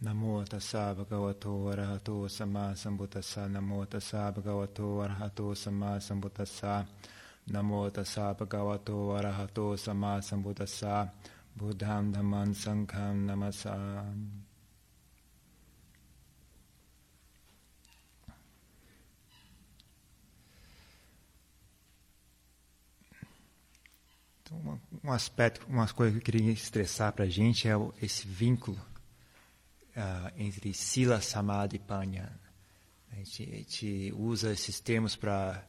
Namo tassa bhagavato arahato sama sambuddhassa. Namo tassa bhagavato arahato sama sambuddhassa. Namo tassa bhagavato arahato sama sambuddhassa. Buddham dhamman sangham namasam Então, um aspecto, uma coisa que eu queria estressar para a gente é esse vínculo uh, entre Sila, Samadhi e Panya. A gente, a gente usa esses termos para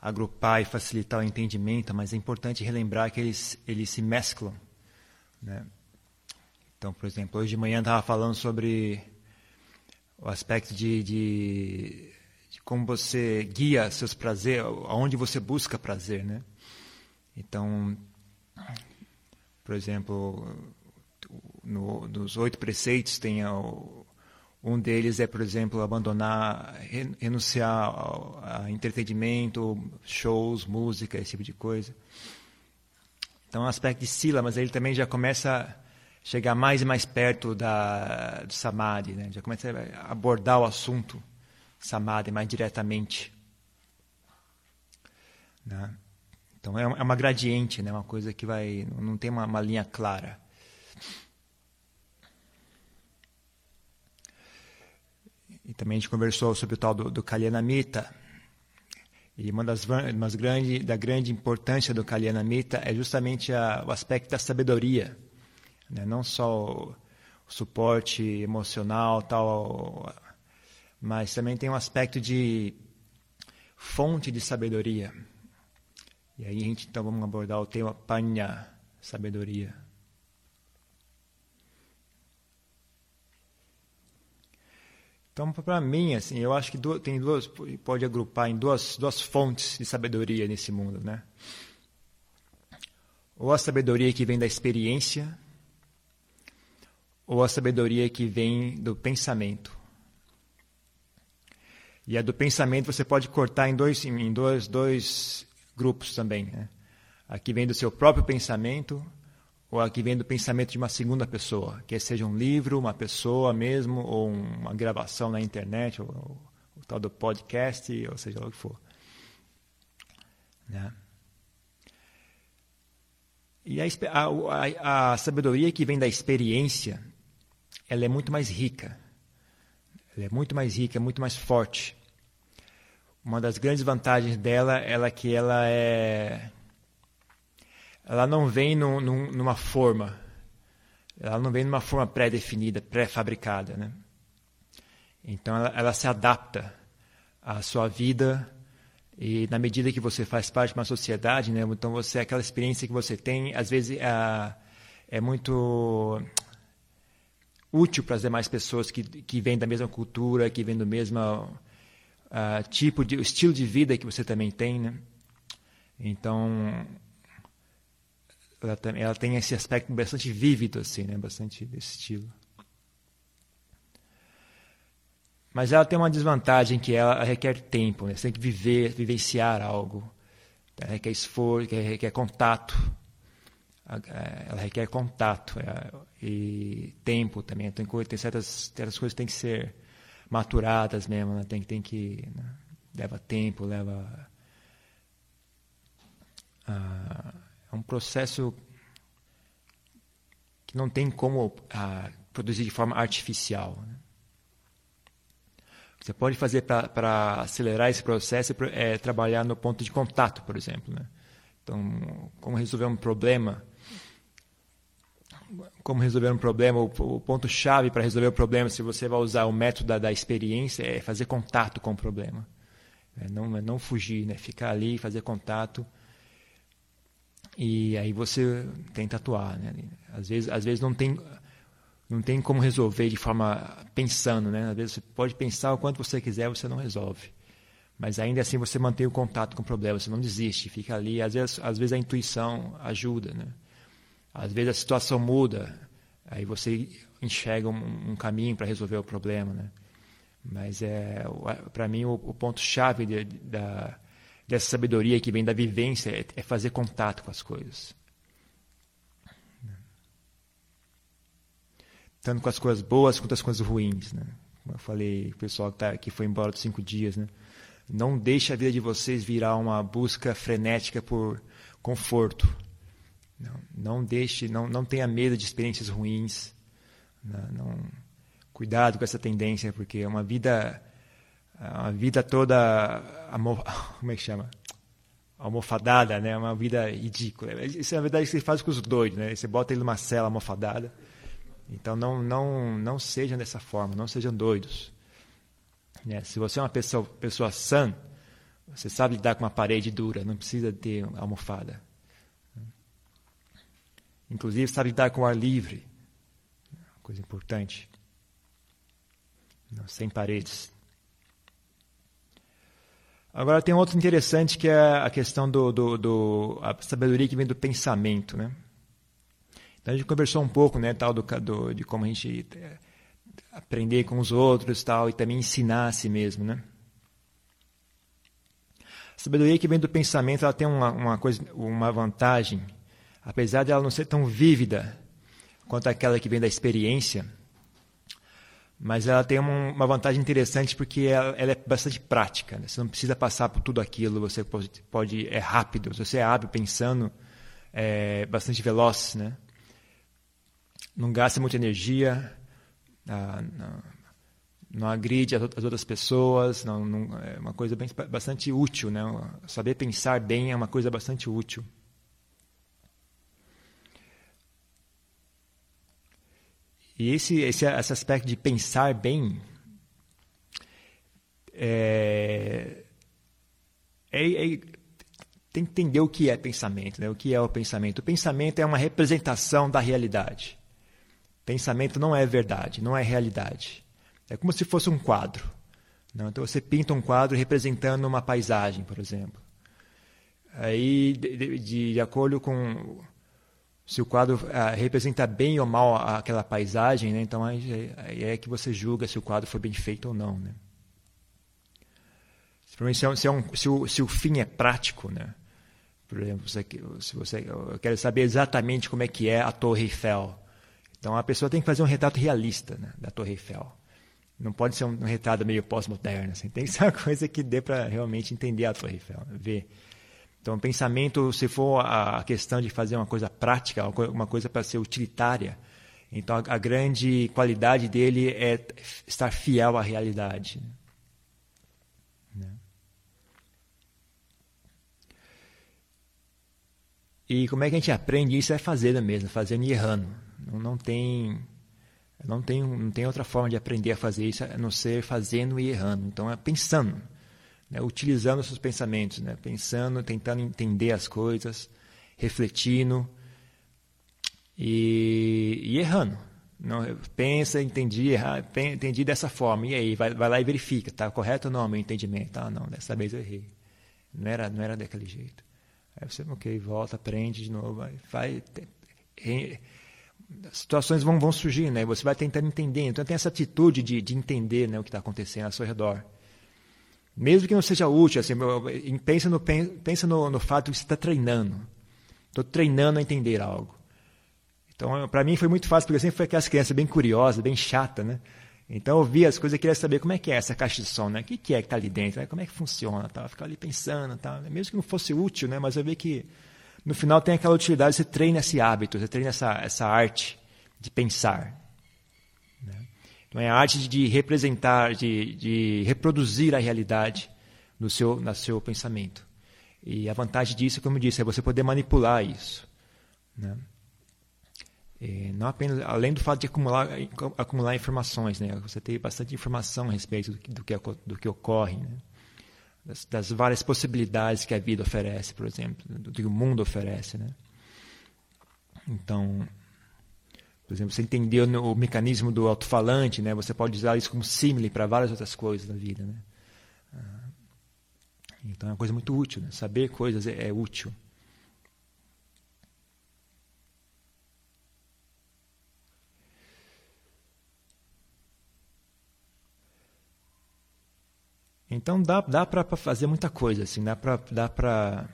agrupar e facilitar o entendimento, mas é importante relembrar que eles, eles se mesclam. Né? Então, por exemplo, hoje de manhã estava falando sobre o aspecto de, de, de, como você guia seus prazeres, aonde você busca prazer, né? Então, por exemplo, no, nos oito preceitos tem o, um deles é, por exemplo, abandonar, renunciar a entretenimento, shows, música, esse tipo de coisa. Então, é um aspecto de sila, mas ele também já começa a chegar mais e mais perto da, do samadhi, né? já começa a abordar o assunto samadhi mais diretamente. Né? Então, é uma gradiente, né? uma coisa que vai, não tem uma, uma linha clara. E também a gente conversou sobre o tal do, do Kalyanamita. E uma das umas grande, da grande importância do Kalyanamita é justamente a, o aspecto da sabedoria. Né? Não só o, o suporte emocional, tal, mas também tem um aspecto de fonte de sabedoria. E aí a gente então vamos abordar o tema Panya, sabedoria. Então, para mim, assim, eu acho que duas, tem duas, pode agrupar em duas, duas fontes de sabedoria nesse mundo, né? Ou a sabedoria que vem da experiência, ou a sabedoria que vem do pensamento. E a do pensamento você pode cortar em dois, em dois, dois grupos também. Né? A que vem do seu próprio pensamento ou aqui vem do pensamento de uma segunda pessoa, que seja um livro, uma pessoa mesmo, ou uma gravação na internet, ou, ou tal do podcast, ou seja lá o que for. Né? E a, a, a, sabedoria que vem da experiência, ela é muito mais rica. Ela é muito mais rica, muito mais forte. Uma das grandes vantagens dela é que ela é ela não vem no, no, numa forma, ela não vem numa forma pré-definida, pré-fabricada, né? Então ela, ela, se adapta à sua vida e na medida que você faz parte de uma sociedade, né? Então você aquela experiência que você tem, às vezes é, é muito útil para as demais pessoas que que vêm da mesma cultura, que vêm do mesmo uh, tipo de estilo de vida que você também tem, né? Então ela, ela tem esse aspecto bastante vívido, assim, né? Bastante desse estilo. Mas ela tem uma desvantagem que ela requer tempo, né? Você tem que viver, vivenciar algo. Ela requer esforço, requer contato. É, ela requer contato é, e tempo também. Tem, tem certas, certas coisas que têm que ser maturadas mesmo, né? tem, tem que... Né? Leva tempo, leva... Ah, é processo que não tem como ah, produzir de forma artificial. Né? Você pode fazer para acelerar esse processo é trabalhar no ponto de contato, por exemplo. Né? Então, como resolver um problema? Como resolver um problema? O, o ponto-chave para resolver o problema, se você vai usar o método da, da experiência, é fazer contato com o problema. É não, é não fugir, né? ficar ali fazer contato e aí você tenta atuar, né? Às vezes, às vezes não tem não tem como resolver de forma pensando, né? Às vezes você pode pensar o quanto você quiser, você não resolve. Mas ainda assim você mantém o contato com o problema, você não desiste, fica ali. Às vezes, às vezes a intuição ajuda, né? Às vezes a situação muda, aí você enxerga um, um caminho para resolver o problema, né? Mas é para mim o, o ponto chave de, da dessa sabedoria que vem da vivência é, é fazer contato com as coisas. tanto com as coisas boas quanto as coisas ruins, né? Como eu falei, o pessoal que, tá, que foi embora dos cinco dias, né? Não deixe a vida de vocês virar uma busca frenética por conforto. Não, não deixe, não, não tenha medo de experiências ruins. Né? não, cuidado com essa tendência, porque é uma vida, uma vida toda, como é que chama? almofadada, né? Uma vida ridícula. Isso é na verdade você faz com os doidos, né? Você bota ele numa cela almofadada. Então não não não sejam dessa forma, não sejam doidos. Né? Se você é uma pessoa pessoa sã, você sabe lidar com uma parede dura, não precisa ter almofada. Inclusive sabe lidar com ar livre, coisa importante. Não, sem paredes. Agora tem outro interessante que é a questão do, do, do a sabedoria que vem do pensamento, né? Então a gente conversou um pouco, né, tal do, do de como a gente é, aprender com os outros, tal, e também ensinar a si mesmo, né? A sabedoria que vem do pensamento, ela tem uma, uma coisa, uma vantagem, apesar de ela não ser tão vívida quanto aquela que vem da experiência mas ela tem uma vantagem interessante porque ela, ela é bastante prática. Né? Você não precisa passar por tudo aquilo, você pode, pode é rápido. Se você é hábil pensando, é bastante veloz, né? não gasta muita energia, ah, não, não, agride as, outras pessoas, não, não, é uma coisa bem, bastante útil. Né? Saber pensar bem é uma coisa bastante útil. E esse, esse, esse aspecto de pensar bem é, é, é, tem que entender o que é pensamento, né? o que é o pensamento. O pensamento é uma representação da realidade. Pensamento não é verdade, não é realidade. É como se fosse um quadro. Não? Então você pinta um quadro representando uma paisagem, por exemplo. Aí, de, de, de acordo com se o quadro ah, representa bem ou mal aquela paisagem, né? então aí, aí, é que você julga se o quadro foi bem feito ou não. Né? Se, é, se, é um, se, o, se o fim é prático, né? por exemplo, se você, eu quero saber exatamente como é que é a Torre Eiffel. Então a pessoa tem que fazer um retrato realista né, da Torre Eiffel. Não pode ser um, um retrato meio pós-moderno. Assim. Tem que ser uma coisa que dê para realmente entender a Torre Eiffel, ver então, pensamento, se for a questão de fazer uma coisa prática, uma coisa para ser utilitária, então a, grande qualidade dele é estar fiel à realidade. Né? E como é que a gente aprende isso? É fazendo mesmo, fazendo e errando. Não, não, tem, não, tem, não tem outra forma de aprender a fazer isso a não ser fazendo e errando. Então é pensando né, utilizando seus pensamentos, né, pensando, tentando entender as coisas, refletindo e, e errando. Não, pensa, entendi, erra, entendi dessa forma. E aí, vai, vai lá e verifica, está correto ou não o meu entendimento? Ah, não, dessa vez eu errei. Não era, não era daquele jeito. Aí você, ok, volta, aprende de novo, vai, vai situações vão, vão surgir, né? Você vai tentando entender. Então tem essa atitude de, de entender né, o que está acontecendo ao seu redor. Mesmo que não seja útil, assim, pensa no, pensa no, no fato de que você está treinando. Estou treinando a entender algo. Então, para mim foi muito fácil, porque eu sempre fui aquelas crianças bem curiosas, bem chata, né? Então eu via as coisas e queria saber como é que é essa caixa de som, né? O que, que é que está ali dentro, né? como é que funciona, tá? Ficar ali pensando, tá? Mesmo que não fosse útil, né? Mas eu vi que no final tem aquela utilidade, você treina esse hábito, você treina essa, essa arte de pensar. É a arte de representar, de, de reproduzir a realidade no seu, no seu pensamento. E a vantagem disso, como eu disse, é você poder manipular isso. Né? E não apenas, além do fato de acumular, acumular informações, né? você tem bastante informação a respeito do que, do que, do que ocorre, né? das, das, várias possibilidades que a vida oferece, por exemplo, do que o mundo oferece. Né? Então, por exemplo, você entender o mecanismo do alto-falante, né? você pode usar isso como símile para várias outras coisas da vida. Né? Ah, então é uma coisa muito útil. Né? Saber coisas é, é útil. Então dá, dá para fazer muita coisa, assim, dá para dá para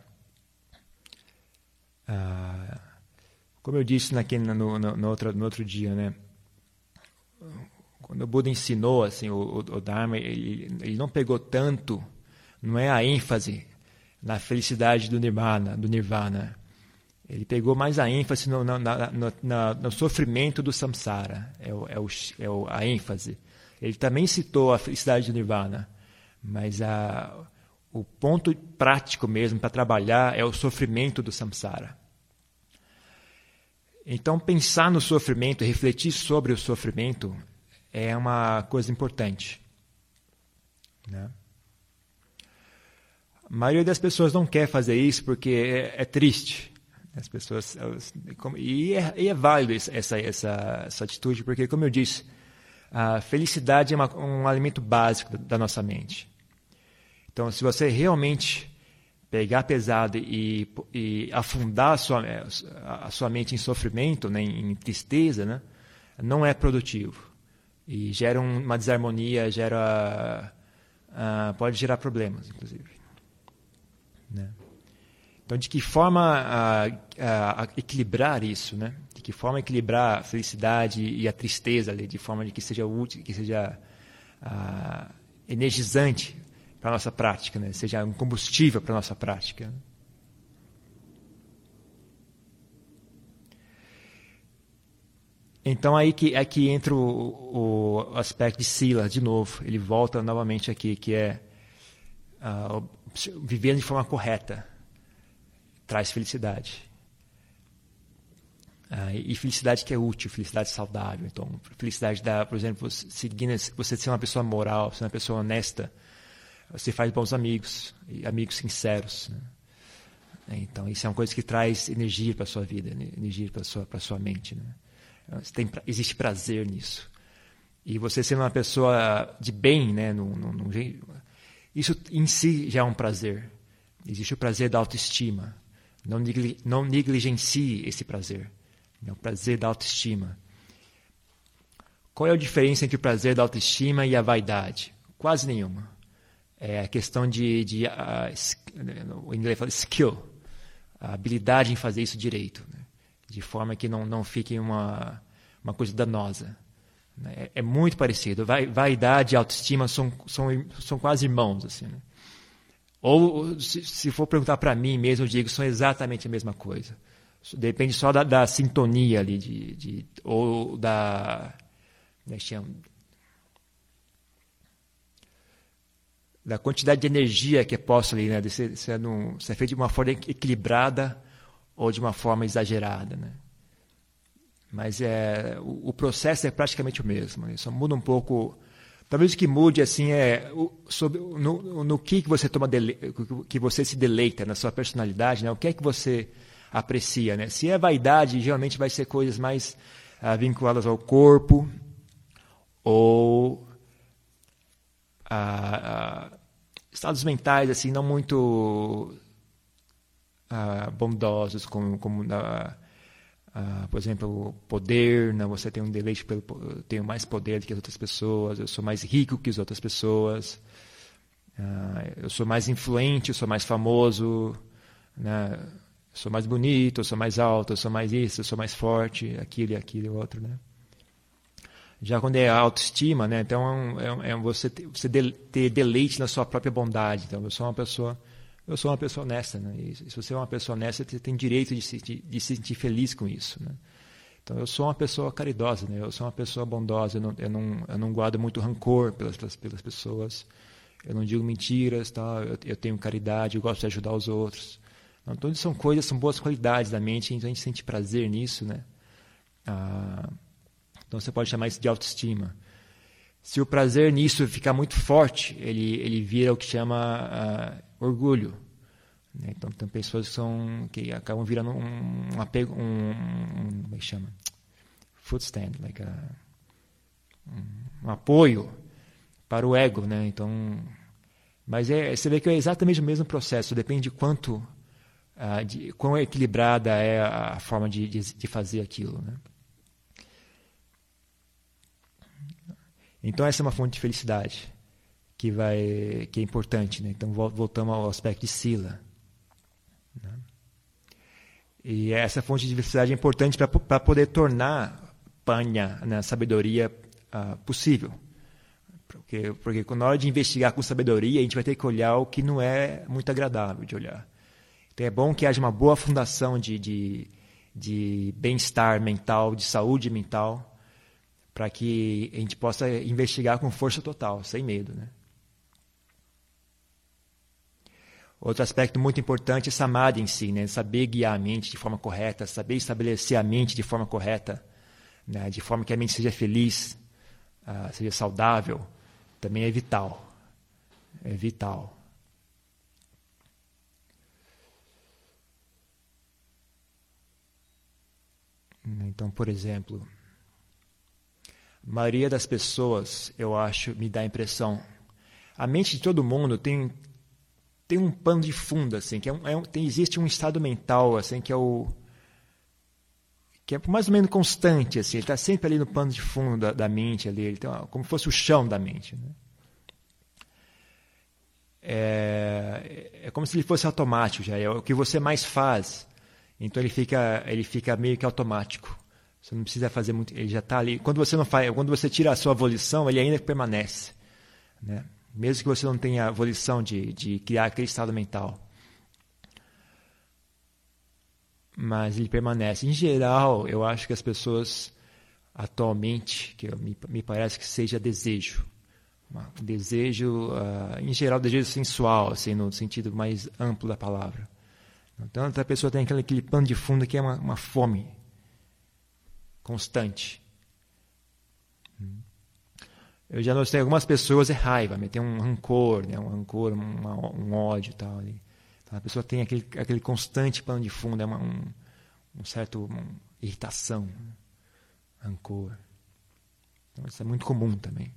uh, como eu disse naquele, no, no, no, outro, no outro dia, né? quando o Buda ensinou assim o, o Dharma, ele, ele não pegou tanto, não é a ênfase na felicidade do nirvana, do nirvana. Ele pegou mais a ênfase no, no sofrimento do samsara, é, o, é, o, é o, a ênfase. Ele também citou a felicidade do nirvana, mas a, o ponto prático mesmo para trabalhar é o sofrimento do samsara. Então, pensar no sofrimento, refletir sobre o sofrimento, é uma coisa importante. Né? A maioria das pessoas não quer fazer isso porque é, é triste. As pessoas elas, e, é, e, é, válido essa, essa, essa atitude porque, como eu disse, a felicidade é uma, um alimento básico da nossa mente. Então, se você realmente pegar pesado e, e afundar a sua, a sua mente em sofrimento, né, em tristeza, né, não é produtivo. E gera uma desarmonia, gera, uh, pode gerar problemas, inclusive. Né? Então, de que forma uh, uh, equilibrar isso, né? De que forma equilibrar a felicidade e a tristeza ali, de forma de que seja útil, que seja energizante para a nossa prática, né? seja um combustível para a nossa prática. Então aí que, que entra o, o aspecto de Sila, de novo. Ele volta novamente aqui, que é uh, vivendo de forma correta traz felicidade. Uh, e felicidade que é útil, felicidade saudável. Então, felicidade da, por exemplo, seguindo, você ser uma pessoa moral, ser uma pessoa honesta, você faz bons amigos, amigos sinceros. Né? Então, isso é uma coisa que traz energia para a sua vida, né? energia para a sua, sua mente. Né? Tem, existe prazer nisso. E você sendo uma pessoa de bem, né? Num, num, num, isso em si já é um prazer. Existe o prazer da autoestima. Não, negli, não negligencie esse prazer. É o prazer da autoestima. Qual é a diferença entre o prazer da autoestima e a vaidade? Quase nenhuma é a questão de, de uh, o inglês fala skill, a habilidade em fazer isso direito, né? de forma que não, não fique uma, uma coisa danosa. Né? É, é, muito parecido. Vai, vaidade e autoestima são, são, são quase irmãos. Assim, né? Ou, se, se for perguntar para mim mesmo, eu digo são exatamente a mesma coisa. Depende só da, da sintonia ali, de, de, ou da. Como é que chama? Da quantidade de energia que é posta ali, né? De ser, ser, num, ser feito de uma forma equilibrada ou de uma forma exagerada, né? Mas é, o, o processo é praticamente o mesmo. Né? Só muda um pouco. Talvez o que mude assim é o, sobre, no, no que, que você toma dele, que você se deleita na sua personalidade, né? O que é que você aprecia, né? Se é vaidade, geralmente vai ser coisas mais ah, vinculadas ao corpo ou estados mentais assim não muito bondosos como, como por exemplo poder né? você tem um deleite pelo tenho mais poder do que as outras pessoas eu sou mais rico que as outras pessoas eu sou mais influente eu sou mais famoso né? eu sou mais bonito eu sou mais alto eu sou mais isso eu sou mais forte aquilo e aquilo e outro né já quando é autoestima, né? Então é, é você, ter, você ter deleite na sua própria bondade. Então eu sou uma pessoa, eu sou uma pessoa honesta, né? E se você é uma pessoa honesta, você tem direito de se, de, de se sentir feliz com isso, né? Então eu sou uma pessoa caridosa, né? Eu sou uma pessoa bondosa. Eu não, eu não, eu não guardo muito rancor pelas, pelas pessoas. Eu não digo mentiras, tá? Eu, eu tenho caridade. Eu gosto de ajudar os outros. Então isso são coisas, são boas qualidades da mente. Então a gente sente prazer nisso, né? Ah, então você pode chamar isso de autoestima. Se o prazer nisso ficar muito forte, ele, ele vira o que chama uh, orgulho. Né? Então tem pessoas que, são, que acabam virando um, um apego, um, um, como é que chama? Footstand, like a, um, um, apoio para o ego, né? Então, mas é, você vê que é exatamente o mesmo processo. Depende de quanto, uh, de quão equilibrada é a forma de, de, de fazer aquilo, né? Então essa é uma fonte de felicidade que vai que é importante, né? Então voltamos ao aspecto de sila. Né? E essa fonte de felicidade é importante para poder tornar panha, né, sabedoria, uh, possível. Porque, porque na hora de investigar com sabedoria, a gente vai ter que olhar o que não é muito agradável de olhar. Então é bom que haja uma boa fundação de, de, de bem-estar mental, de saúde mental, para que a gente possa investigar com força total, sem medo. Né? Outro aspecto muito importante é samadhi em si, né? saber guiar a mente de forma correta, saber estabelecer a mente de forma correta, né? de forma que a mente seja feliz, uh, seja saudável, também é vital. É vital. Então, por exemplo, a maioria das pessoas, eu acho, me dá a impressão, a mente de todo mundo tem tem um pano de fundo assim, que é um, é um, tem, existe um estado mental assim que é o que é mais ou menos constante assim, ele está sempre ali no pano de fundo da, da mente ali, ele tem uma, como fosse o chão da mente, né? É, é como se ele fosse automático já, é o que você mais faz. Então ele fica, ele fica meio que automático. Você não precisa fazer muito, ele já está ali. Quando você não faz, quando você tira a sua volição, ele ainda permanece, né? Mesmo que você não tenha a volição de, de criar aquele estado mental. Mas ele permanece. Em geral, eu acho que as pessoas atualmente, que me, me parece que seja desejo, desejo, uh, em geral, desejo sensual, assim, no sentido mais amplo da palavra. Então, a pessoa tem aquele, aquele pano de fundo que é uma, uma fome constante. Eu já notei algumas pessoas é raiva, tem um rancor, né? um rancor, um, um ódio tal. Então, a pessoa tem aquele, aquele constante pano de fundo, é uma, um, um certo uma irritação, rancor. Então, isso é muito comum também.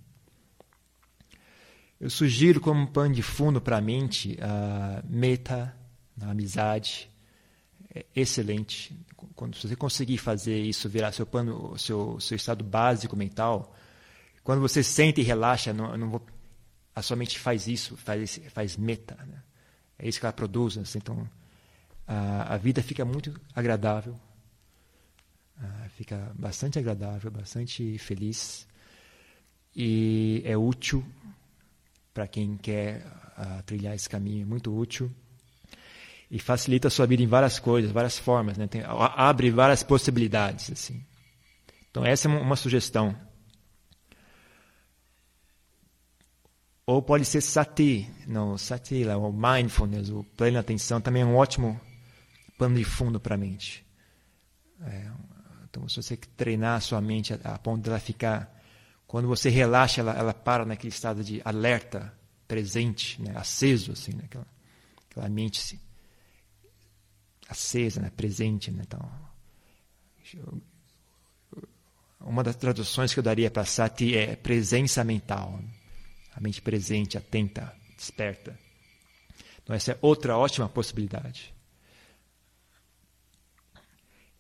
Eu sugiro como pano de fundo para a mente a meta, a amizade, excelente. Quando você conseguir fazer isso virar seu pano, seu seu estado básico mental, quando você sente e relaxa, não, não vou, a sua mente faz isso, faz, faz meta. Né? É isso que ela produz. Assim, então, a, a vida fica muito agradável, fica bastante agradável, bastante feliz e é útil para quem quer trilhar esse caminho, é muito útil e facilita a sua vida em várias coisas, várias formas, né? Tem, abre várias possibilidades assim. Então essa é uma sugestão. Ou pode ser sati, não, sati, o mindfulness, o plena atenção, também é um ótimo pano de fundo para a mente. É, então, se você treinar a sua mente a, a ponto de ela ficar, quando você relaxa, ela, ela para naquele estado de alerta, presente, né, aceso, assim, né, aquela, mente se, acesa, né, presente. Né, então, uma das traduções que eu daria para sati é presença mental. A mente presente, atenta, desperta. Então, essa é outra ótima possibilidade.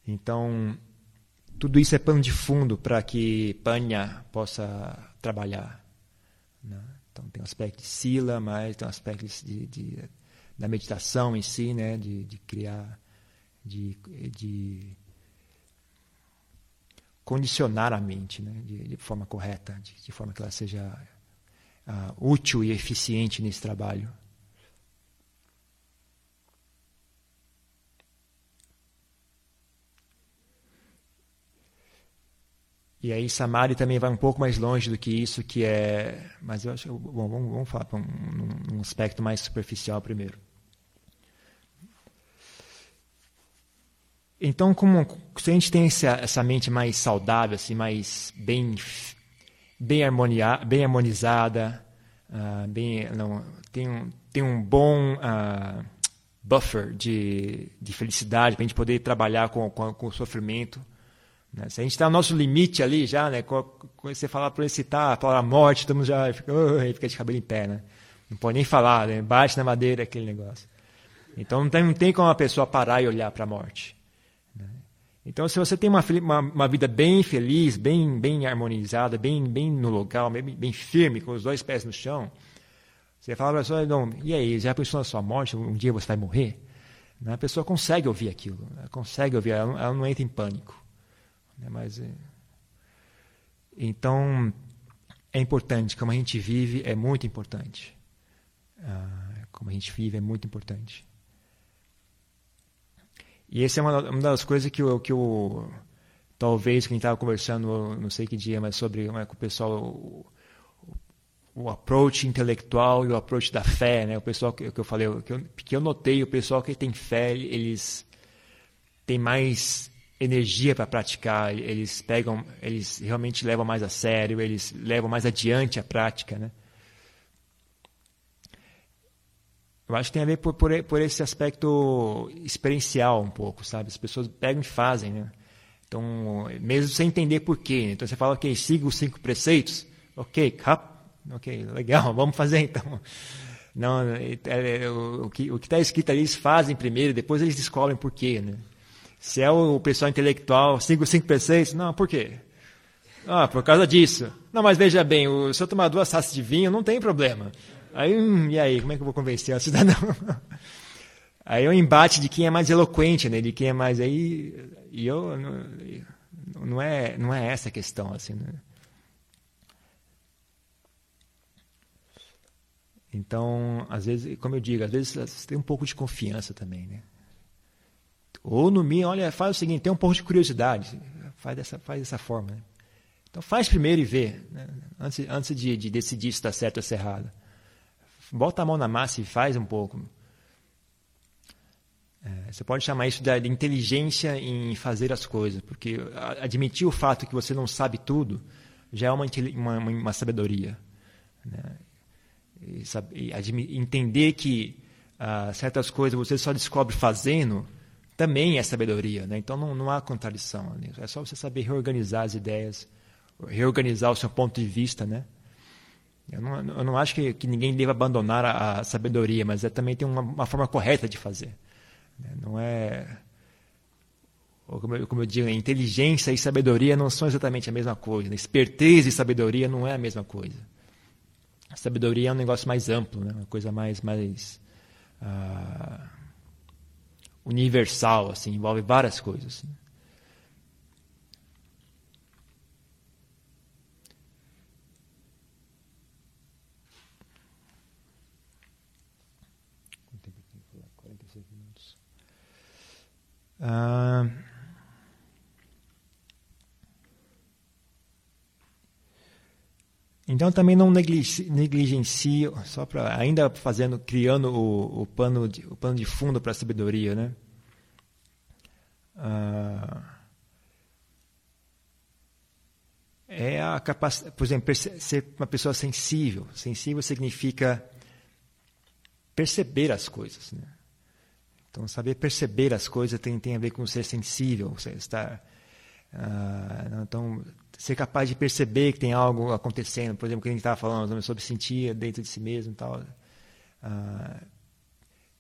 Então, tudo isso é pano de fundo para que Panya possa trabalhar. Né? Então, tem um aspecto de sila, mas tem um aspecto de, de da meditação em si, né? de, de criar, de, de condicionar a mente né? de, de forma correta, de, de forma que ela seja uh, útil e eficiente nesse trabalho. E aí Samadhi também vai um pouco mais longe do que isso, que é. Mas eu acho. Bom, vamos, vamos falar um, um aspecto mais superficial primeiro. Então, como se a gente tem essa, essa mente mais saudável, assim, mais bem bem, harmonia, bem harmonizada, uh, bem, não, tem, um, tem um bom uh, buffer de, de felicidade para a gente poder trabalhar com, com, com o sofrimento. Né? Se a gente está no nosso limite ali já, né? você falar para ele citar a palavra morte, estamos já fica, fica de cabelo em pé, né? Não pode nem falar, né? bate na madeira aquele negócio. Então não tem, não tem como a pessoa parar e olhar para a morte. Então, se você tem uma, uma, uma, vida bem feliz, bem, bem harmonizada, bem, bem no local, bem, bem firme, com os dois pés no chão, você fala para a pessoa, não, e aí, já pensou na sua morte? Um dia você vai morrer? Né? A pessoa consegue ouvir aquilo, ela consegue ouvir, ela, ela não entra em pânico. Né? Mas, é... Então, é importante, como a gente vive é muito importante. Uh, como a gente vive é muito importante. E essa é uma, uma das coisas que eu, que eu talvez quem estava conversando, não sei que dia, mas sobre com o pessoal, o, o, approach intelectual e o approach da fé, né? O pessoal que, que eu falei, que eu, que eu notei, o pessoal que tem fé, eles têm mais energia para praticar, eles pegam, eles realmente levam mais a sério, eles levam mais adiante a prática, né? Eu acho que tem a ver por, por, por esse aspecto experiencial um pouco, sabe? As pessoas pegam e fazem, né? Então, mesmo sem entender por quê. Né? Então, você fala, ok, siga os cinco preceitos. Ok, cap, ok, legal, vamos fazer então. Não, é, é, o, o que está escrito ali eles fazem primeiro, depois eles descobrem por quê, né? Se é o pessoal intelectual, siga os cinco preceitos, não, por quê? Ah, por causa disso. Não, mas veja bem, o, se eu tomar duas taças de vinho, não tem problema. Aí, hum, e aí, como é que eu vou convencer o cidadão? Aí é um embate de quem é mais eloquente, né? De quem é mais aí e eu não, não é não é essa a questão assim. Né? Então, às vezes, como eu digo, às vezes você tem um pouco de confiança também, né? Ou no mínimo, olha, faz o seguinte, tem um pouco de curiosidade, faz dessa faz dessa forma. Né? Então faz primeiro e vê, né? antes antes de, de decidir se está certo ou se errado. Bota a mão na massa e faz um pouco. É, você pode chamar isso de inteligência em fazer as coisas, porque admitir o fato que você não sabe tudo já é uma, uma, uma sabedoria. Né? E, sabe, e entender que uh, certas coisas você só descobre fazendo também é sabedoria. Né? Então não, não há contradição. Né? É só você saber reorganizar as ideias, reorganizar o seu ponto de vista. Né? Eu, não, eu não acho que, que ninguém deva abandonar a, a sabedoria, mas é, também tem uma, uma forma correta de fazer. Né? Não é. Como eu, como eu digo, inteligência e sabedoria não são exatamente a mesma coisa. Né? Esperteza e sabedoria não é a mesma coisa. A sabedoria é um negócio mais amplo, né? uma coisa mais, mais uh, universal, assim, envolve várias coisas. Né? Ah, então também não negligencie, só para ainda fazendo, criando o, o, pano de, o pano de fundo para a sabedoria, né? Ah, é a capacidade, por exemplo, ser uma pessoa sensível. Sensível significa perceber as coisas, né? Então, saber perceber as coisas tem, tem a ver com ser sensível, você estar. Uh, então, ser capaz de perceber que tem algo acontecendo, por exemplo, que a gente estava falando sobre sentir dentro de si mesmo e tal. Uh,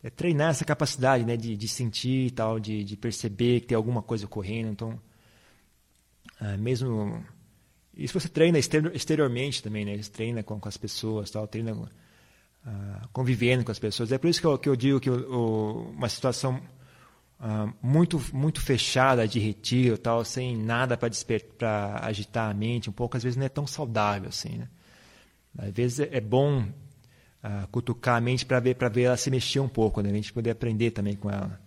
é treinar essa capacidade né, de, de sentir e tal, de, de perceber que tem alguma coisa ocorrendo. Então, uh, mesmo. Isso você treina exteriormente também, né? Você treina com, com as pessoas, tal, treina uh, convivendo com as pessoas. É por isso que eu, que eu digo que o, o, uma situação uh, muito muito fechada de retiro, tal, sem nada para agitar a mente, um pouco às vezes não é tão saudável assim, né? Às vezes é, é bom uh, cutucar a mente para ver para ver ela se mexer um pouco, né? A gente poder aprender também com ela.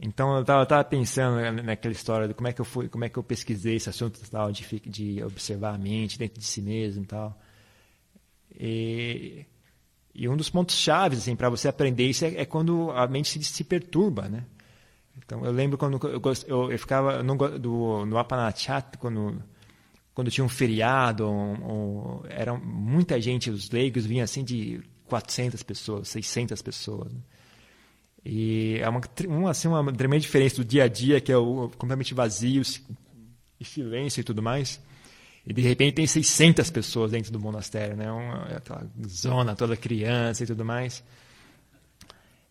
Então eu estava pensando naquela história de como é que eu fui, como é que eu pesquisei esse assunto tal de, de observar a mente dentro de si mesmo, tal. E, e um dos pontos chaves assim, para você aprender isso é, é, quando a mente se, se perturba, né? Então eu lembro quando eu, eu, eu ficava no, do, no Apanachat, quando quando tinha um feriado, um, um, era muita gente, os leigos vinham assim de 400 pessoas, 600 pessoas. Né? E é uma, uma, assim, uma tremenda diferença do dia a dia, que é o completamente vazio e silêncio e tudo mais. E de repente tem 600 pessoas dentro do monastério, né? Uma, aquela zona toda criança e tudo mais.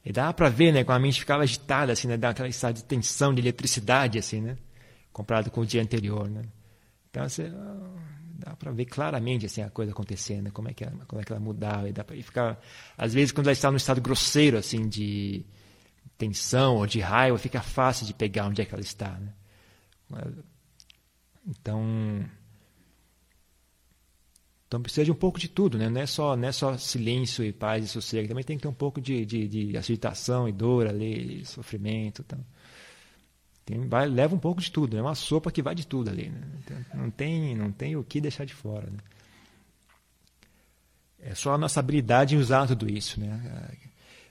E dá para ver, né? Como a mente ficava agitada, assim, né? Dá aquela estado de tensão, de eletricidade, assim, né? Comparado com o dia anterior, né? Então, ah, dá para ver claramente, assim, a coisa acontecendo, né? como é que ela, como é que ela mudava. E, dá pra, e às vezes, quando ela está no estado grosseiro, assim, de tensão ou de raiva, fica fácil de pegar onde é que ela está, né? Então Então precisa de um pouco de tudo, né? Não é só, não é só silêncio e paz e sossego, também tem que ter um pouco de, de, de agitação e dor ali, sofrimento. Então. Tem, vai, leva um pouco de tudo, é uma sopa que vai de tudo ali. Né? Então, não, tem, não tem o que deixar de fora. Né? É só a nossa habilidade em usar tudo isso. Né?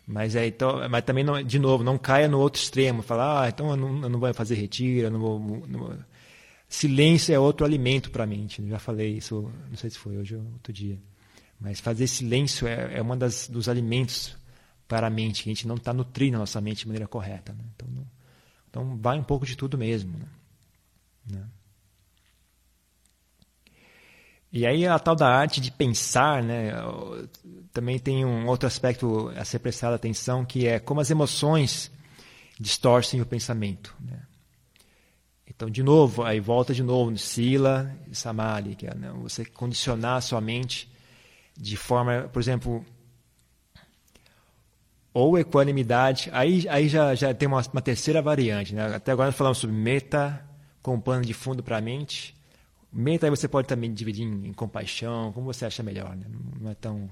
Mas, é, então, mas também, não, de novo, não caia no outro extremo. Falar, ah, então eu não, eu não vou fazer retiro, eu não vou, não vou Silêncio é outro alimento para a mente. Já falei isso, não sei se foi hoje ou outro dia. Mas fazer silêncio é, é um dos alimentos para a mente, a gente não está nutrindo a nossa mente de maneira correta. Né? Então, não, então, vai um pouco de tudo mesmo. Né? né? E aí a tal da arte de pensar, né, também tem um outro aspecto a ser prestado atenção, que é como as emoções distorcem o pensamento. Né? Então, de novo, aí volta de novo no Sila e Samadhi, que é né, você condicionar a sua mente de forma, por exemplo, ou equanimidade, aí, aí já, já tem uma, uma terceira variante. Né? Até agora nós falamos sobre meta com pano de fundo para a mente. Meta aí você pode também dividir em, em compaixão, como você acha melhor. Né? Não é tão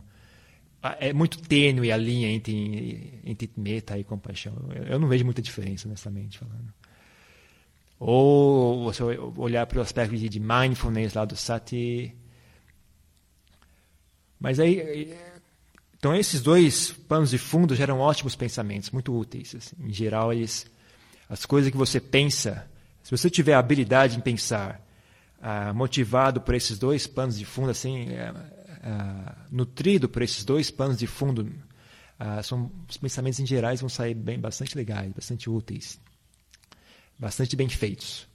é muito tênue a linha entre, entre meta e compaixão. Eu, eu não vejo muita diferença, honestamente falando. Ou você olhar para o aspecto de mindfulness lá do Sati. Mas aí. Então, esses dois panos de fundo geram ótimos pensamentos, muito úteis. Assim. Em geral, eles, as coisas que você pensa, se você tiver a habilidade em pensar, ah, motivado por esses dois panos de fundo, assim, ah, nutrido por esses dois panos de fundo, ah, são, os pensamentos em gerais vão sair bem, bastante legais, bastante úteis bastante bem feitos.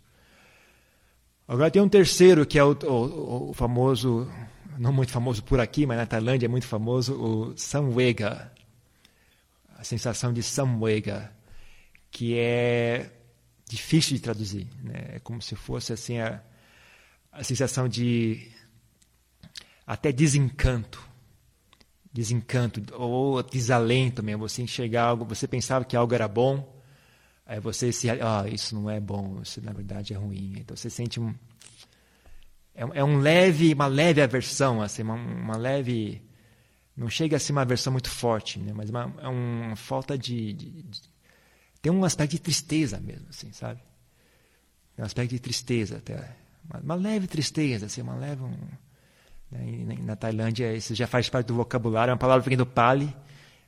Agora tem um terceiro, que é o, o, o, famoso, não muito famoso por aqui, mas na Tailândia é muito famoso, o Samvega. A sensação de Samvega, que é difícil de traduzir. Né? É como se fosse assim a, a sensação de até desencanto. Desencanto, ou desalento mesmo. Você enxergar algo, você pensava que algo era bom, Aí você se. Ah, isso não é bom, isso na verdade é ruim. Então você sente um. É, é um leve, uma leve aversão, assim, uma, uma, leve. Não chega a ser uma aversão muito forte, né? mas uma, é uma falta de, de, de, Tem um aspecto de tristeza mesmo, assim, sabe? Tem um aspecto de tristeza até. Uma, uma leve tristeza, assim, uma leve. Um, né? Na Tailândia, isso já faz parte do vocabulário, é uma palavra que vem do Pali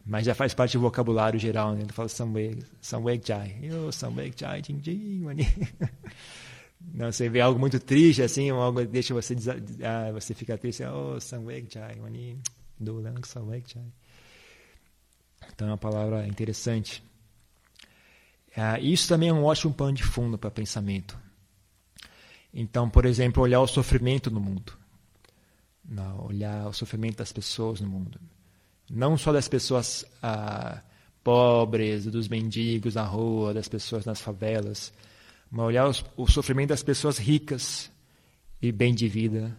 mas já faz parte do vocabulário geral, né? Ele fala Samweg, Samweg Jai. Eu, Samweg Jai, Jing Jing, Não, você vê algo muito triste, assim, algo que deixa você, ah, você fica triste, oh, Samweg Jai, Mani, Dulang Samweg Jai. Então é uma palavra interessante. Ah, isso também é um ótimo pano de fundo para pensamento. Então, por exemplo, olhar o sofrimento no mundo. Não, olhar o sofrimento das pessoas no mundo não só das pessoas ah, pobres, dos mendigos na rua, das pessoas nas favelas, mas olhar os, o sofrimento das pessoas ricas e bem de vida,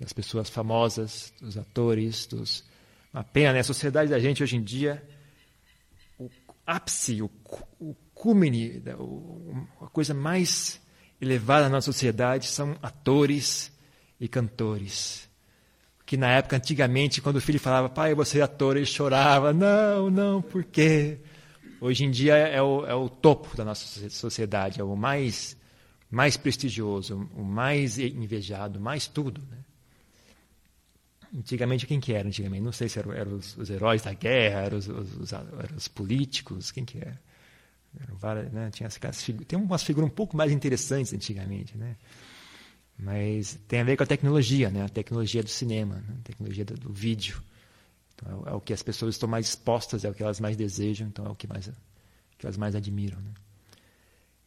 das pessoas famosas, dos atores, dos uma pena, né? A sociedade da gente hoje em dia, o ápice, o, o cúmene, a coisa mais elevada na sociedade são atores e cantores que na época, antigamente, quando o filho falava, pai, você é ator, ele chorava, não, não, por quê? Hoje em dia é o, é o topo da nossa sociedade, é o mais, mais prestigioso, o mais invejado, mais tudo. Né? Antigamente, quem que era? Antigamente, não sei se eram, eram os, os, heróis da guerra, eram os, os, eram os políticos, quem que era? Várias, né? Tinha umas figuras um pouco mais interessantes antigamente, né? Mas tem a ver com a tecnologia, né? a tecnologia do cinema, né? a tecnologia do, do vídeo. Então, é, é, o que as pessoas estão mais expostas, é o que elas mais desejam, então é o que, mais, que elas mais admiram. Né?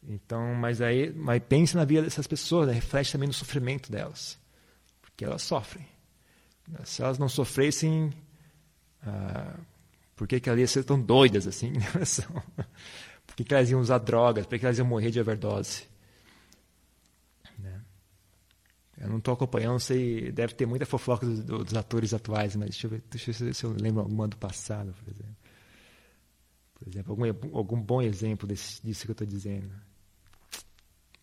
Então, mas aí, mas pense na vida dessas pessoas, né? reflete também no sofrimento delas, porque elas sofrem. Se elas não sofressem, ah, por que, que elas iam ser tão doidas assim? por que, que elas iam usar drogas? Por que, que elas iam morrer de overdose? Eu não estou acompanhando, sei, deve ter muita fofoca dos, dos, atores atuais, mas deixa eu, ver, deixa eu ver se eu lembro alguma do passado, por exemplo. Por exemplo, algum, algum bom exemplo desse, disso que eu estou dizendo.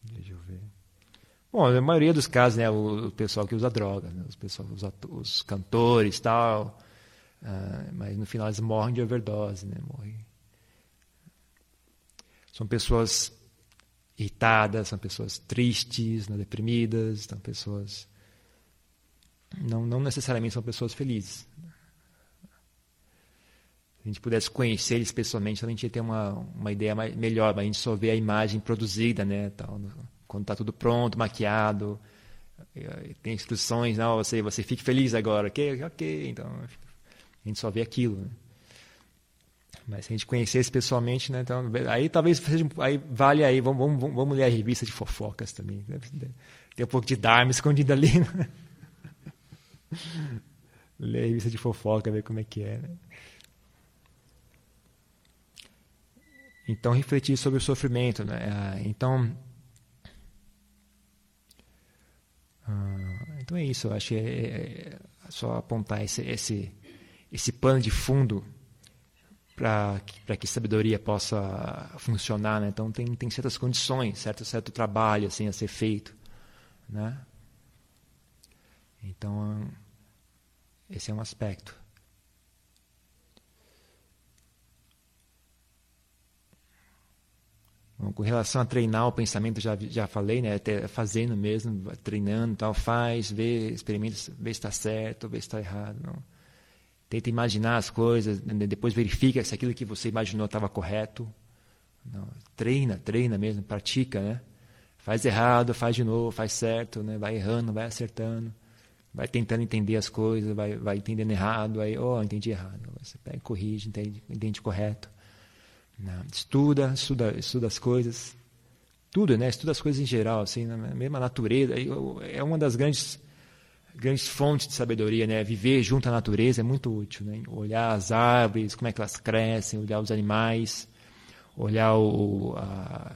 Deixa eu ver. Bom, na maioria dos casos, né, o, o pessoal que usa droga, né, os, pessoal, os, os cantores tal, uh, mas no final eles morrem de overdose, né, morrem. São pessoas irritadas, são pessoas tristes, né, deprimidas, são pessoas não, não necessariamente são pessoas felizes. Se a gente pudesse conhecer eles pessoalmente, a gente ia ter uma, uma ideia mais, melhor, mas a gente só vê a imagem produzida, né, tal, quando está tudo pronto, maquiado, tem instruções, não, você, você fique feliz agora, ok, ok, então a gente só vê aquilo. Né? Mas se a gente conhecesse pessoalmente, né, então, aí talvez seja, aí vale aí, vamos, vamos, vamos ler a revista de fofocas também. Tem um pouco de Dharma escondido ali. Né? ler a revista de fofoca, ver como é que é. Né? Então, refletir sobre o sofrimento. Né? Ah, então, ah, então é isso. Eu acho que é, é só apontar esse, esse, esse pano de fundo para que sabedoria possa funcionar. Né? Então, tem, tem certas condições, certo, certo trabalho assim, a ser feito. Né? Então, esse é um aspecto. Bom, com relação a treinar o pensamento, já, já falei, né? Até fazendo mesmo, treinando tal, faz, vê, experimenta, vê se está certo, vê se está errado. Não. Tenta imaginar as coisas, né? depois verifica se aquilo que você imaginou estava correto. Não. Treina, treina mesmo, pratica, né? Faz errado, faz de novo, faz certo, né? Vai errando, vai acertando, vai tentando entender as coisas, vai, vai entendendo errado, aí, oh, entendi errado. Você pega, corrige, entende, entende correto. Não, estuda, estuda, estuda as coisas, tudo, né? Estuda as coisas em geral, assim, na mesma natureza. É uma das grandes grandes fontes de sabedoria, né? Viver junto à natureza é muito útil, né? Olhar as árvores, como é que elas crescem, olhar os animais, olhar o, a,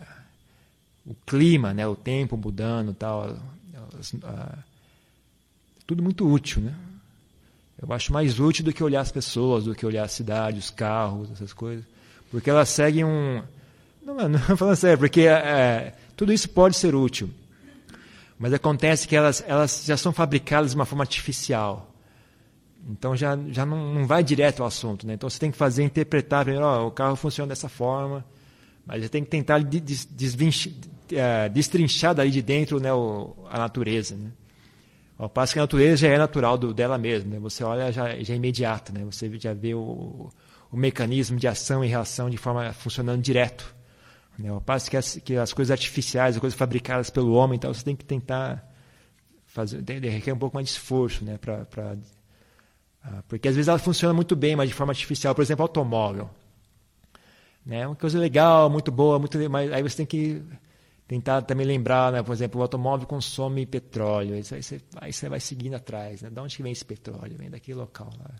o clima, né? O tempo mudando, tal. A, tudo muito útil, né? Eu acho mais útil do que olhar as pessoas, do que olhar a cidade, os carros, essas coisas. Porque elas seguem um. Não, não falando sério, porque é, tudo isso pode ser útil. Mas acontece que elas, elas já são fabricadas de uma forma artificial. Então já, já não, não vai direto ao assunto. Né? Então você tem que fazer, interpretar, primeiro, oh, o carro funciona dessa forma, mas você tem que tentar des, uh, destrinchar daí de dentro né, o, a natureza. Né? Ao passo que a natureza já é natural do, dela mesma. Né? Você olha, já, já é imediata. Né? Você já vê o, o mecanismo de ação e reação de forma funcionando direto. Né? Ao passo que as, que as coisas artificiais, as coisas fabricadas pelo homem, então você tem que tentar fazer, requer um pouco mais de esforço, né? Pra, uh, porque às vezes ela funciona muito bem, mas de forma artificial. Por exemplo, automóvel. Né? Uma coisa legal, muito boa, muito, mas aí você tem que tentar também lembrar, né? por exemplo, o automóvel consome petróleo, aí você, aí você vai seguindo atrás. Né? De onde que vem esse petróleo? Vem daquele local lá.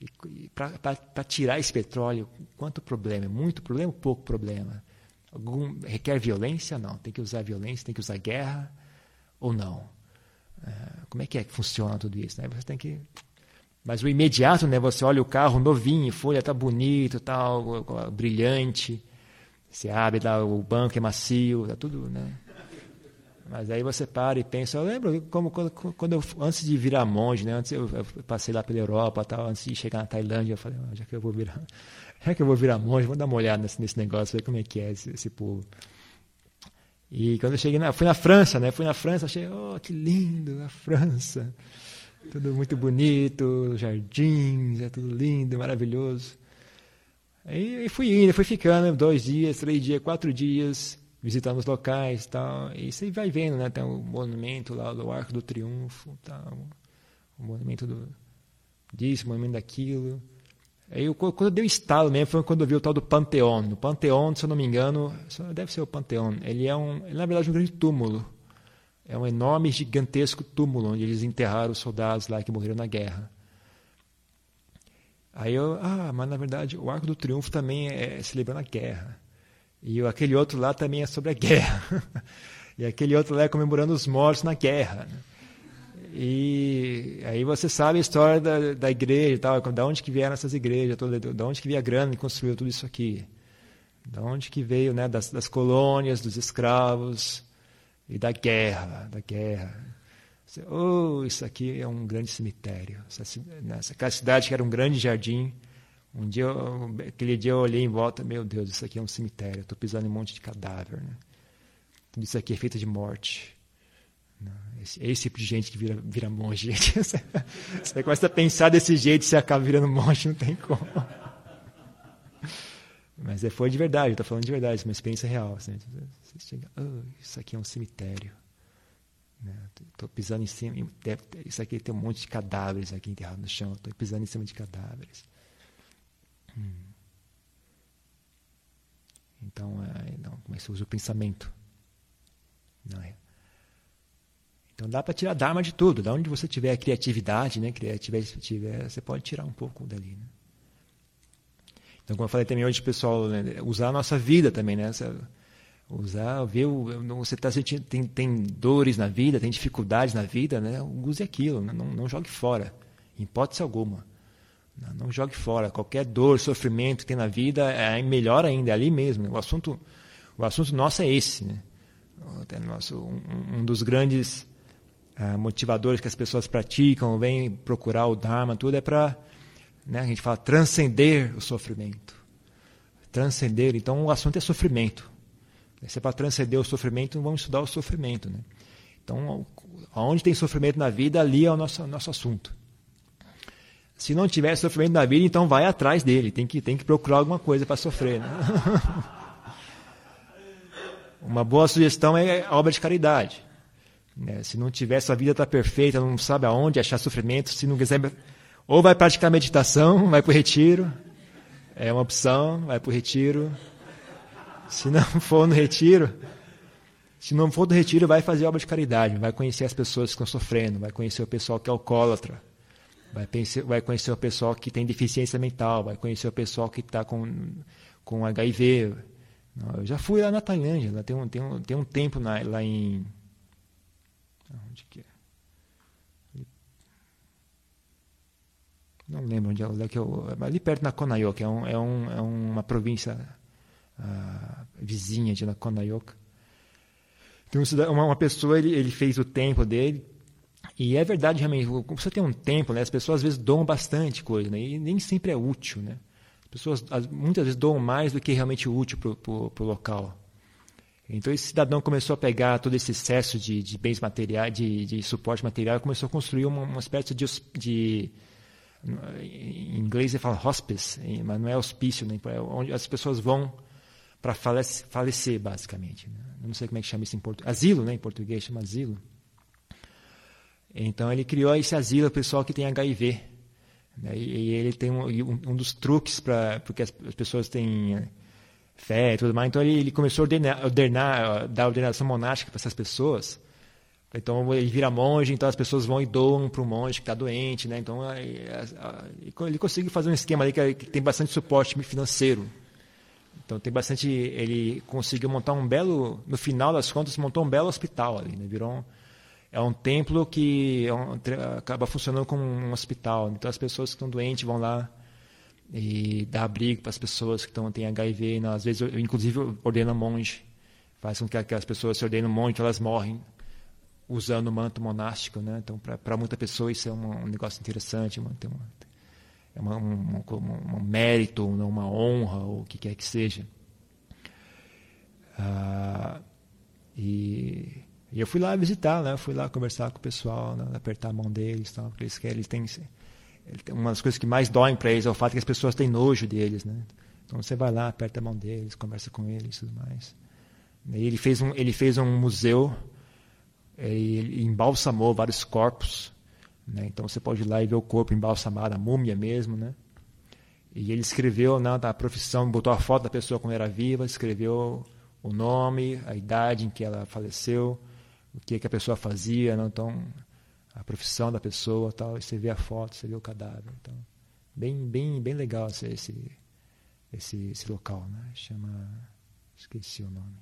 E, e para tirar esse petróleo, quanto problema? Muito problema ou pouco problema? Algum, requer violência? Não. Tem que usar violência, tem que usar guerra ou não? Uh, como é que é que funciona tudo isso? Né? Você tem que mas o imediato, né? Você olha o carro novinho, folha tá bonito, tal, brilhante. Você abre lá o banco é macio, tá tudo, né? Mas aí você para e pensa, eu lembro como quando, quando eu, antes de virar monge, né, antes eu, eu, passei lá pela Europa, tal, antes de chegar na Tailândia, eu falei, ah, já que eu vou virar, já que eu vou virar monge, vou dar uma olhada nesse, nesse negócio, ver como é que é esse, esse povo. E quando eu cheguei na, fui na França, né, fui na França, achei, oh, que lindo, a França, tudo muito bonito, jardins, é tudo lindo, maravilhoso. E, e fui indo, fui ficando dois dias, três dias, quatro dias visitando os locais tal. E você vai vendo, né? Tem o monumento lá do Arco do Triunfo, tal, o monumento do, disso, o monumento daquilo. Aí eu, quando deu estalo mesmo foi quando eu vi o tal do Panteão. O Panteão, se eu não me engano, deve ser o Panteão. Ele é um, ele, na verdade, um grande túmulo. É um enorme, gigantesco túmulo onde eles enterraram os soldados lá que morreram na guerra. Aí eu, ah, mas na verdade o Arco do Triunfo também é celebrando a guerra. E aquele outro lá também é sobre a guerra. e aquele outro lá é comemorando os mortos na guerra. E aí você sabe a história da, da igreja e tal, da onde que vieram essas igrejas, toda, da onde que veio a grana que construiu tudo isso aqui. Da onde que veio, né, das, das colônias, dos escravos, e da guerra, da guerra. Oh, isso aqui é um grande cemitério. Essa, nessa, aquela cidade que era um grande jardim. Um dia, aquele dia eu olhei em volta, meu Deus, isso aqui é um cemitério. Estou pisando em um monte de cadáver. Né? Tudo isso aqui é feito de morte. Esse, esse tipo de gente que vira, vira monge. Gente. Você começa a pensar desse jeito, você acaba virando monge, não tem como. Mas é, foi de verdade, estou falando de verdade, uma experiência real. Assim, você chega, oh, isso aqui é um cemitério. Estou né? pisando em cima, isso aqui tem um monte de cadáveres aqui enterrados no chão, estou pisando em cima de cadáveres. Então, é, não, que você usa o pensamento? É? Então dá para tirar dharma de tudo. Da onde você tiver criatividade, né? Criatividade, tiver, você pode tirar um pouco dali. Né? Então, como eu falei também hoje, pessoal, né? usar a nossa vida também, né? usar, ver, você está sentindo, tem, tem dores na vida, tem dificuldades na vida, né? Use aquilo, né? não, não jogue fora, em hipótese alguma. Não, jogue fora. Qualquer dor, sofrimento que tem na vida é melhor ainda, é ali mesmo. O assunto, o assunto nosso é esse, né? Nosso, um, um dos grandes uh, motivadores que as pessoas praticam, vêm procurar o Dharma, tudo é para, né, a gente fala, transcender o sofrimento. Transcender, então o assunto é sofrimento. Se é para transcender o sofrimento, vamos estudar o sofrimento. Né? Então, aonde tem sofrimento na vida, ali é o nosso, nosso assunto. Se não tiver sofrimento na vida, então vai atrás dele. Tem que, tem que procurar alguma coisa para sofrer. Né? Uma boa sugestão é a obra de caridade. Né? Se não tiver, sua vida está perfeita, não sabe aonde achar sofrimento, se não quiser, ou vai praticar meditação, vai para o retiro, é uma opção, vai para o retiro. Se não for no retiro, se não for do retiro, vai fazer obra de caridade, vai conhecer as pessoas que estão sofrendo, vai conhecer o pessoal que é alcoólatra, vai, conhecer, vai conhecer o pessoal que tem deficiência mental, vai conhecer o pessoal que está com, com HIV. Eu já fui lá na Tailândia, lá tem um, tem um, tem um tempo na, lá em Onde que é? Não lembro onde é, que eu, ali perto na Konayok, é, um, é, um, é uma província uh, vizinha de Konayok. Então, uma, uma pessoa, ele, ele fez o tempo dele, e é verdade, realmente, você tem um tempo, né, as pessoas às vezes doam bastante coisa, né, e nem sempre é útil. Né? As pessoas muitas vezes doam mais do que realmente útil para o local. Então esse cidadão começou a pegar todo esse excesso de, de bens materiais, de, de, suporte material, e começou a construir uma, uma espécie de, de, em inglês ele fala hospice, mas não é hospício, né? é onde as pessoas vão para falecer, falecer, basicamente. Né? não sei como é que chama isso em português, asilo, né? Em português chama asilo. Então ele criou esse asilo para pessoal que tem HIV. Né? E, ele tem um, um dos truques para porque as, as pessoas têm fé e tudo mais. Então ele, ele começou a ordenar, ordenar, dar ordenação monástica para essas pessoas. Então ele vira monge, então as pessoas vão e doam para o monge que está doente, né? Então ele consegue fazer um esquema ali que, tem bastante suporte financeiro. Então tem bastante, ele conseguiu montar um belo, no final das contas montou um belo hospital ali, né? Virou um, é um templo que é um, acaba funcionando como um hospital. Então as pessoas que estão doentes vão lá e dar abrigo para as pessoas que estão, têm HIV. Né? Às vezes, eu, inclusive, ordeno monge. Faz com que aquelas pessoas se ordenem monge, elas morrem usando o manto monástico. Né? Então, para muita pessoa, isso é um, um negócio interessante. Uma, tem uma, é uma, um, um, um, mérito, uma honra, ou o que quer que seja. Ah, e, e, eu fui lá visitar, né? fui lá conversar com o pessoal, né? apertar a mão deles, tal, porque eles querem, eles têm uma das coisas que mais doem para eles é o fato que as pessoas têm nojo deles, né? Então você vai lá, aperta a mão deles, conversa com eles, tudo mais. E ele fez um, ele fez um museu, ele embalsamou vários corpos, né? Então você pode ir lá e ver o corpo embalsamado, a múmia mesmo, né? E ele escreveu na né, profissão, botou a foto da pessoa quando era viva, escreveu o nome, a idade em que ela faleceu, o que, que a pessoa fazia, né? então a profissão da pessoa, tal, e você vê a foto, você vê o cadáver. Então, bem, bem, bem legal esse, esse, esse, esse local, né? Chama, esqueci o nome.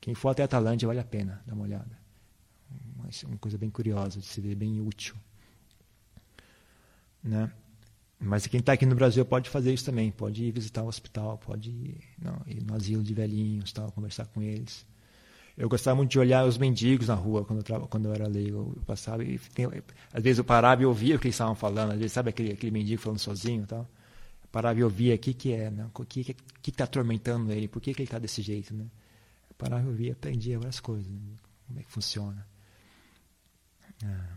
Quem for até a Tailândia vale a pena dar uma olhada. Uma, uma coisa bem curiosa de se ver, bem útil, né? Mas quem está aqui no Brasil pode fazer isso também, pode ir visitar o hospital, pode ir, não, ir no asilo de velhinhos, tal, conversar com eles. Eu gostava muito de olhar os mendigos na rua quando eu, quando eu era leigo. Eu passava e tem, às vezes eu parava e ouvia o que eles estavam falando. Às vezes, sabe aquele, aquele mendigo falando sozinho e tal? Eu parava e ouvia o que, que é, né? o que está atormentando ele, por que, que ele está desse jeito. Né? Eu parava e ouvia, aprendia várias coisas, né? como é que funciona. Ah.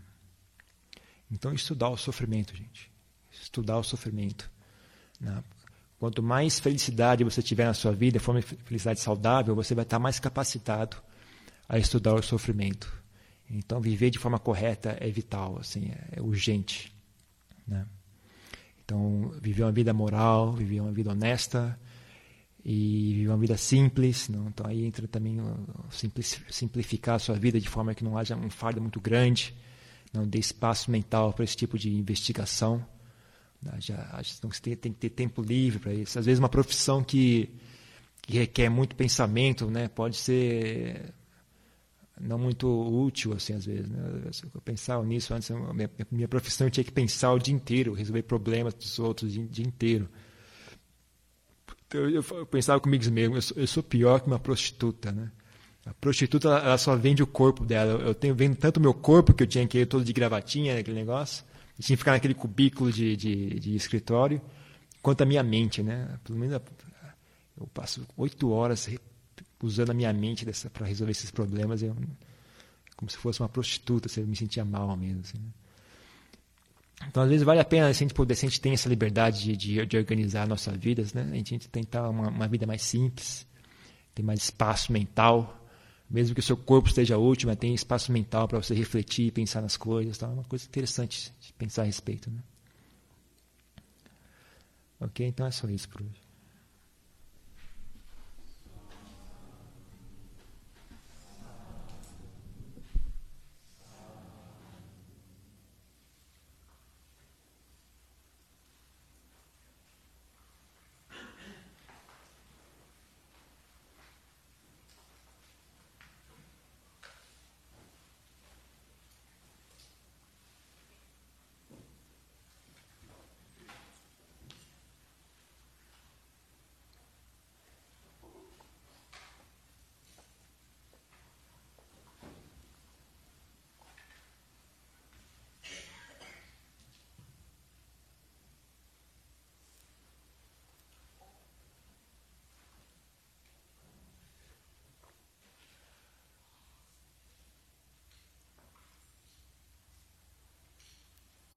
Então, estudar o sofrimento, gente. Estudar o sofrimento. Né? Quanto mais felicidade você tiver na sua vida, for uma felicidade saudável, você vai estar mais capacitado a estudar o sofrimento. Então, viver de forma correta é vital, assim, é urgente. Né? Então, viver uma vida moral, viver uma vida honesta e viver uma vida simples. Não? Então, aí entra também simplificar a sua vida de forma que não haja um fardo muito grande, não dê espaço mental para esse tipo de investigação. Né? Já, então, você tem, tem que ter tempo livre para isso. Às vezes, uma profissão que, que requer muito pensamento né? pode ser não muito útil, assim, às vezes. Né? Eu pensava nisso antes, minha, minha profissão tinha que pensar o dia inteiro, resolver problemas dos outros o dia inteiro. Então, eu, eu pensava comigo mesmo, eu sou, eu sou, pior que uma prostituta, né? A prostituta, ela só vende o corpo dela. Eu tenho vendo tanto meu corpo que eu tinha que ir todo de gravatinha, aquele negócio. Eu tinha que ficar naquele cubículo de, de, de escritório, quanto a minha mente, né? Pelo menos eu passo oito horas usando a minha mente para resolver esses problemas. Eu, como se fosse uma prostituta, assim, eu me sentia mal mesmo. Assim, né? Então, às vezes, vale a pena, se a gente puder, se a gente tem essa liberdade de, de, de organizar nossas vidas, né? a gente tentar uma, uma vida mais simples, ter mais espaço mental, mesmo que o seu corpo esteja útil, mas tem espaço mental para você refletir e pensar nas coisas. Tá? É uma coisa interessante de pensar a respeito. Né? Ok? Então é só isso por hoje.